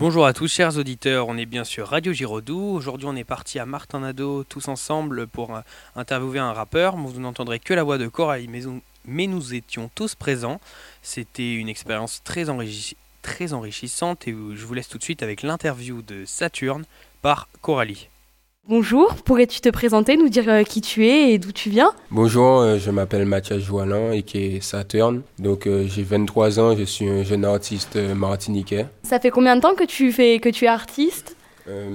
Bonjour à tous chers auditeurs, on est bien sûr Radio Giraudoux. Aujourd'hui on est parti à Martin Nadeau tous ensemble pour euh, interviewer un rappeur. Vous n'entendrez que la voix de Coralie, mais, nous étions tous présents. C'était une expérience très enrichissante et je vous laisse tout de suite avec l'interview de Saturne par Coralie. Bonjour, pourrais-tu te présenter, nous dire euh, qui tu es et d'où tu viens? Bonjour, euh, je m'appelle Mathias Joalin et qui est Saturne. Donc euh, j'ai 23 ans, je suis un jeune artiste martiniquais. Ça fait combien de temps que tu fais que tu es artiste?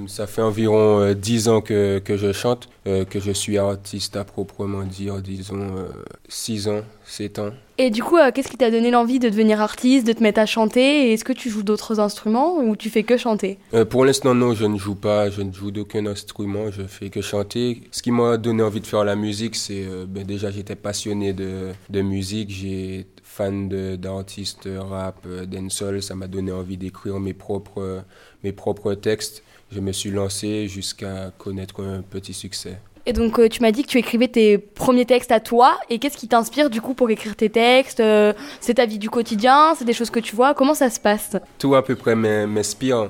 Ça fait environ 10 ans que, que je chante, que je suis artiste à proprement dire, disons 6 ans, 7 ans. Et du coup, qu'est-ce qui t'a donné l'envie de devenir artiste, de te mettre à chanter? Est-ce que tu joues d'autres instruments ou tu fais que chanter? Pour l'instant, non, je ne joue pas, je ne joue d'aucun instrument, je fais que chanter. Ce qui m'a donné envie de faire la musique, c'est ben, déjà j'étais passionné de, de musique, j'ai fan d'artistes rap, dancehall, ça m'a donné envie d'écrire mes propres, mes propres textes. Je me suis lancé jusqu'à connaître un petit succès. Et donc, euh, tu m'as dit que tu écrivais tes premiers textes à toi. Et qu'est-ce qui t'inspire du coup pour écrire tes textes euh, C'est ta vie du quotidien C'est des choses que tu vois Comment ça se passe? Tout à peu près m'inspire.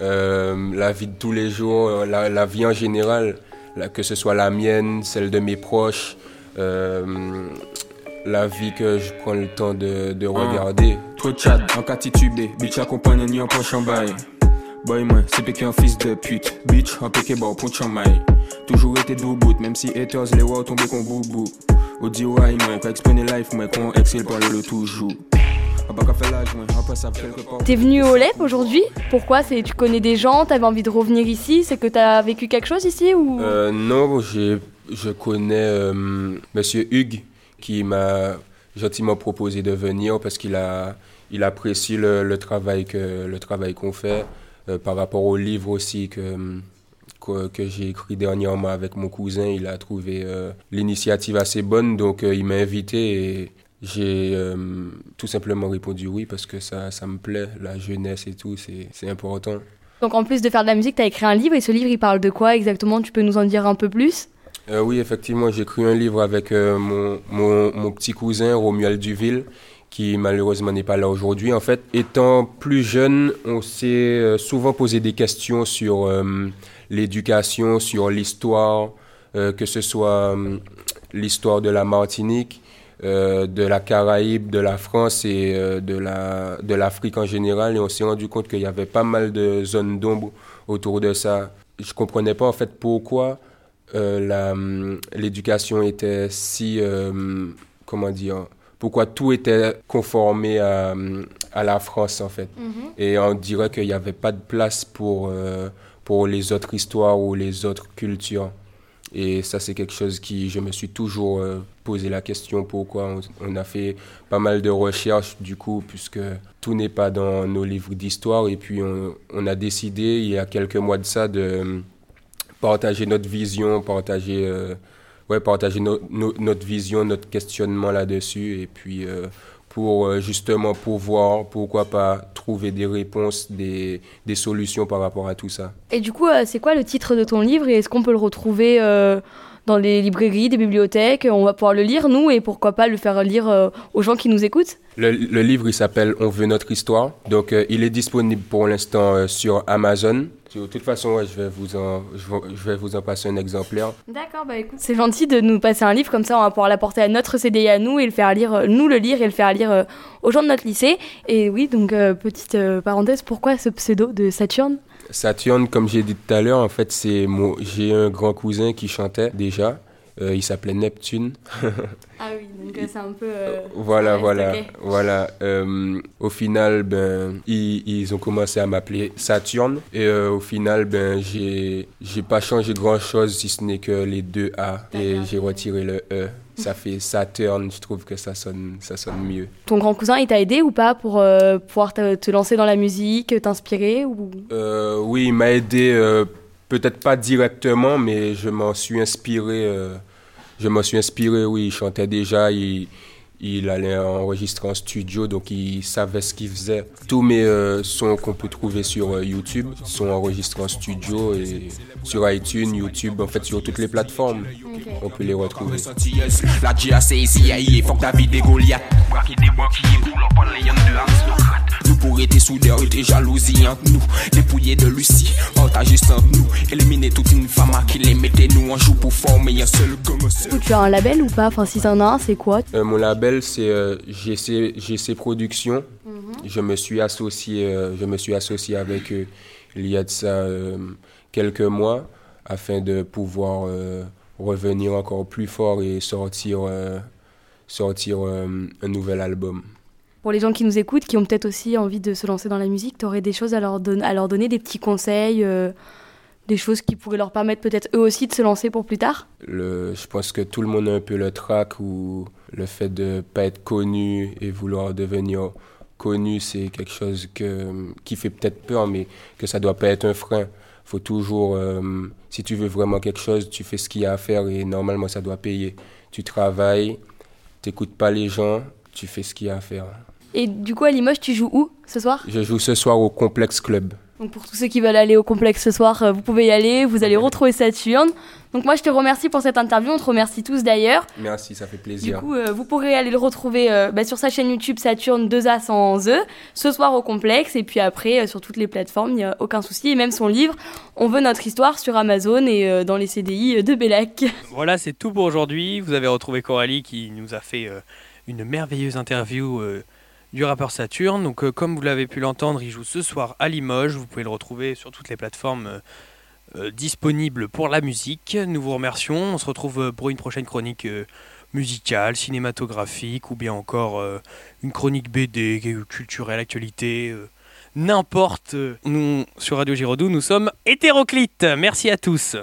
Euh, la vie de tous les jours, la, vie en général, que ce soit la mienne, celle de mes proches, la vie que je prends le temps de, de regarder. Trop chat, en bitch accompagne ni en poche en bail. Boy, moi, c'est péqué un fils de pute. Bitch, un péqué bon, punch en maille. Toujours été bout, même si haters les voient tomber qu'on boubou. Au dit ouais, moi, pas exposer life, moi, qu'on excelle par le toujours. T'es venu au LEP aujourd'hui? Pourquoi? C'est Tu connais des gens T'avais envie de revenir ici? C'est que t'as vécu quelque chose ici ou? Euh, Non, je connais euh, Monsieur Hugues qui m'a gentiment proposé de venir parce qu'il a, il apprécie le, le travail que le travail qu'on fait. Euh, par rapport au livre aussi que, que, j'ai écrit dernièrement avec mon cousin, il a trouvé euh, l'initiative assez bonne, donc euh, il m'a invité et j'ai tout simplement répondu oui parce que ça, ça me plaît, la jeunesse et tout, c'est important. Donc en plus de faire de la musique, tu as écrit un livre et ce livre il parle de quoi exactement? Tu peux nous en dire un peu plus? Oui, effectivement, j'ai écrit un livre avec mon, mon, mon, petit cousin Romuald Duville qui malheureusement n'est pas là aujourd'hui. En fait, étant plus jeune, on s'est euh, souvent posé des questions sur euh, l'éducation, sur l'histoire, euh, que ce soit l'histoire de la Martinique, de la Caraïbe, de la France et de la de l'Afrique en général. Et on s'est rendu compte qu'il y avait pas mal de zones d'ombre autour de ça. Je comprenais pas en fait pourquoi l'éducation était si comment dire pourquoi tout était conformé à, à la France en fait. Mhm. Et on dirait qu'il n'y avait pas de place pour, euh, pour les autres histoires ou les autres cultures. Et ça, c'est quelque chose qui, je me suis toujours euh, posé la question pourquoi. On, a fait pas mal de recherches, du coup, puisque tout n'est pas dans nos livres d'histoire. Et puis, on, on, a décidé, il y a quelques mois de ça, de partager notre vision, partager euh, partager notre vision, notre questionnement là-dessus. Et puis, euh, pour euh, justement pouvoir, pourquoi pas, trouver des réponses, des, des, solutions par rapport à tout ça. Et du coup, euh, c'est quoi le titre de ton livre et est-ce qu'on peut le retrouver dans les librairies, des bibliothèques On va pouvoir le lire, nous, et pourquoi pas le faire lire aux gens qui nous écoutent le, le, livre, il s'appelle On veut notre histoire. Donc, il est disponible pour l'instant sur Amazon. De toute façon, je, vais vous en, je vais vous en passer un exemplaire. D'accord, bah écoute, c'est gentil de nous passer un livre, comme ça on va pouvoir l'apporter à notre CDI à nous et le faire lire, euh, nous le lire et le faire lire euh, aux gens de notre lycée. Et oui, donc euh, petite parenthèse, pourquoi ce pseudo de Saturne? Saturne, comme j'ai dit tout à l'heure, en fait, c'est j'ai un grand cousin qui chantait déjà. Euh, il s'appelait Neptune. ah oui, donc euh, c'est un peu. Euh, voilà, voilà, voilà. au final, ben, ils, ils, ont commencé à m'appeler Saturne. Et au final, ben, j'ai, j'ai pas changé grand chose si ce n'est que les deux A. Et j'ai retiré le E. Ça fait Saturne, je trouve que ça sonne, ça sonne mieux. Ton grand cousin, il t'a aidé ou pas pour pouvoir te, te, lancer dans la musique, t'inspirer ou... Oui, il m'a aidé peut-être pas directement, mais je m'en suis inspiré. Euh, je m'en suis inspiré, oui, il chantait déjà, il, il, allait enregistrer en studio, donc il savait ce qu'il faisait. Tous mes euh, sons qu'on peut trouver sur euh, YouTube sont enregistrés en studio et sur iTunes, YouTube, en fait sur toutes les plateformes, on peut les retrouver. Pour être soudeur et jalousie entre nous. Dépouiller de Lucie, partager sans nous. Éliminer toute une femme qui les mettait nous en joue pour former un seul comme seul. Tu as un label ou pas? Enfin, si t'en as un, c'est quoi? Euh, mon label, c'est euh, GC, GC Productions. Je me suis associé, euh, je me suis associé avec eux il y a de ça euh, quelques mois afin de pouvoir euh, revenir encore plus fort et sortir, euh, sortir euh, un nouvel album. Pour les gens qui nous écoutent, qui ont peut-être aussi envie de se lancer dans la musique, tu aurais des choses à leur, donner, des petits conseils, euh, des choses qui pourraient leur permettre peut-être eux aussi de se lancer pour plus tard? Je pense que tout le monde a un peu le trac ou le fait de pas être connu et vouloir devenir connu, c'est quelque chose qui fait peut-être peur, mais que ça doit pas être un frein. Faut toujours, euh, si tu veux vraiment quelque chose, tu fais ce qu'il y a à faire et normalement ça doit payer. Tu travailles, t'écoutes pas les gens, tu fais ce qu'il y a à faire. Et du coup, à Limoges, tu joues où ce soir? Je joue ce soir au Complexe Club. Donc pour tous ceux qui veulent aller au complexe ce soir, euh, vous pouvez y aller, vous allez retrouver Saturne. Donc moi je te remercie pour cette interview, on te remercie tous d'ailleurs. Merci, ça fait Du plaisir. coup euh, vous pourrez aller le retrouver euh, bah, sur sa chaîne YouTube Saturne 2A sans E, ce soir au complexe et puis après euh, sur toutes les plateformes, il n'y a aucun souci. Et même son livre, On veut notre histoire sur Amazon et euh, dans les CDI de Bellac. Voilà, c'est tout pour aujourd'hui. Vous avez retrouvé Coralie qui nous a fait euh, une merveilleuse interview euh, du rappeur Saturne. Donc, euh, comme vous l'avez pu l'entendre, il joue ce soir à Limoges. Vous pouvez le retrouver sur toutes les plateformes euh, euh, disponibles pour la musique. Nous vous remercions. On se retrouve pour une prochaine chronique musicale, cinématographique ou bien encore une chronique BD, culturelle, actualité. N'importe. Nous, sur Radio Giraudoux, nous sommes hétéroclites. Merci à tous.